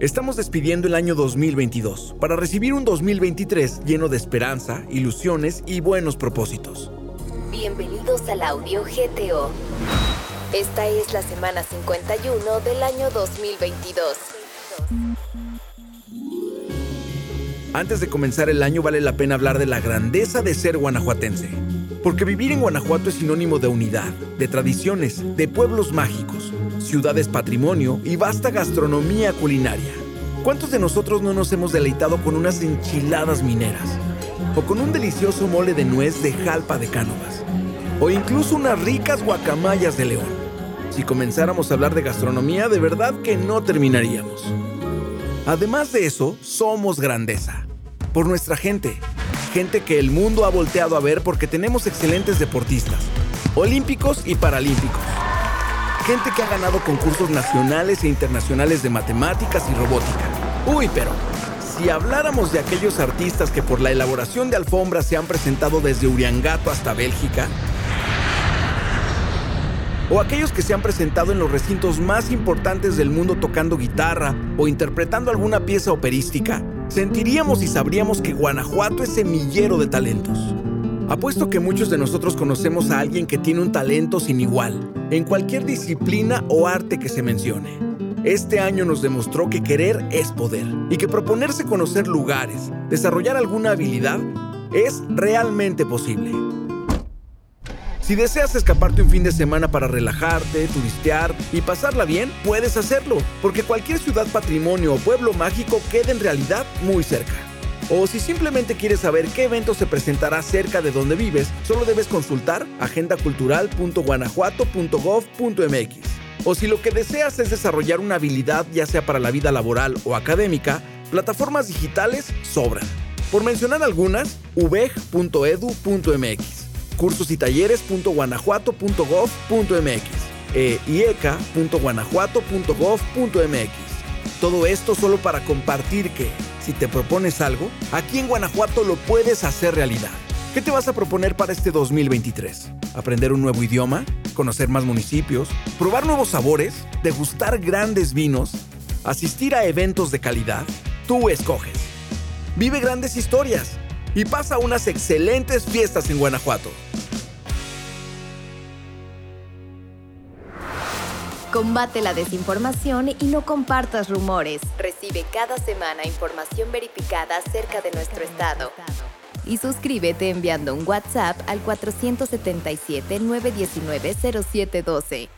Estamos despidiendo el año 2022 para recibir un 2023 lleno de esperanza, ilusiones y buenos propósitos. Bienvenidos al audio GTO. Esta es la semana 51 del año 2022. Antes de comenzar el año vale la pena hablar de la grandeza de ser guanajuatense. Porque vivir en Guanajuato es sinónimo de unidad, de tradiciones, de pueblos mágicos, ciudades patrimonio y vasta gastronomía culinaria. ¿Cuántos de nosotros no nos hemos deleitado con unas enchiladas mineras? O con un delicioso mole de nuez de jalpa de cánovas. O incluso unas ricas guacamayas de león. Si comenzáramos a hablar de gastronomía, de verdad que no terminaríamos. Además de eso, somos grandeza. Por nuestra gente. Gente que el mundo ha volteado a ver porque tenemos excelentes deportistas. Olímpicos y paralímpicos gente que ha ganado concursos nacionales e internacionales de matemáticas y robótica. Uy, pero si habláramos de aquellos artistas que por la elaboración de alfombras se han presentado desde Uriangato hasta Bélgica, o aquellos que se han presentado en los recintos más importantes del mundo tocando guitarra o interpretando alguna pieza operística, sentiríamos y sabríamos que Guanajuato es semillero de talentos. Apuesto que muchos de nosotros conocemos a alguien que tiene un talento sin igual, en cualquier disciplina o arte que se mencione. Este año nos demostró que querer es poder y que proponerse conocer lugares, desarrollar alguna habilidad, es realmente posible. Si deseas escaparte un fin de semana para relajarte, turistear y pasarla bien, puedes hacerlo, porque cualquier ciudad patrimonio o pueblo mágico queda en realidad muy cerca. O si simplemente quieres saber qué evento se presentará cerca de donde vives, solo debes consultar agendacultural.guanajuato.gov.mx. O si lo que deseas es desarrollar una habilidad ya sea para la vida laboral o académica, plataformas digitales sobran. Por mencionar algunas, uveg.edu.mx, cursos y e ieca.guanajuato.gov.mx. Todo esto solo para compartir que si te propones algo, aquí en Guanajuato lo puedes hacer realidad. ¿Qué te vas a proponer para este 2023? ¿Aprender un nuevo idioma? ¿Conocer más municipios? ¿Probar nuevos sabores? ¿Degustar grandes vinos? ¿Asistir a eventos de calidad? Tú escoges. Vive grandes historias y pasa unas excelentes fiestas en Guanajuato. Combate la desinformación y no compartas rumores. Recibe cada semana información verificada acerca de nuestro estado. Y suscríbete enviando un WhatsApp al 477-919-0712.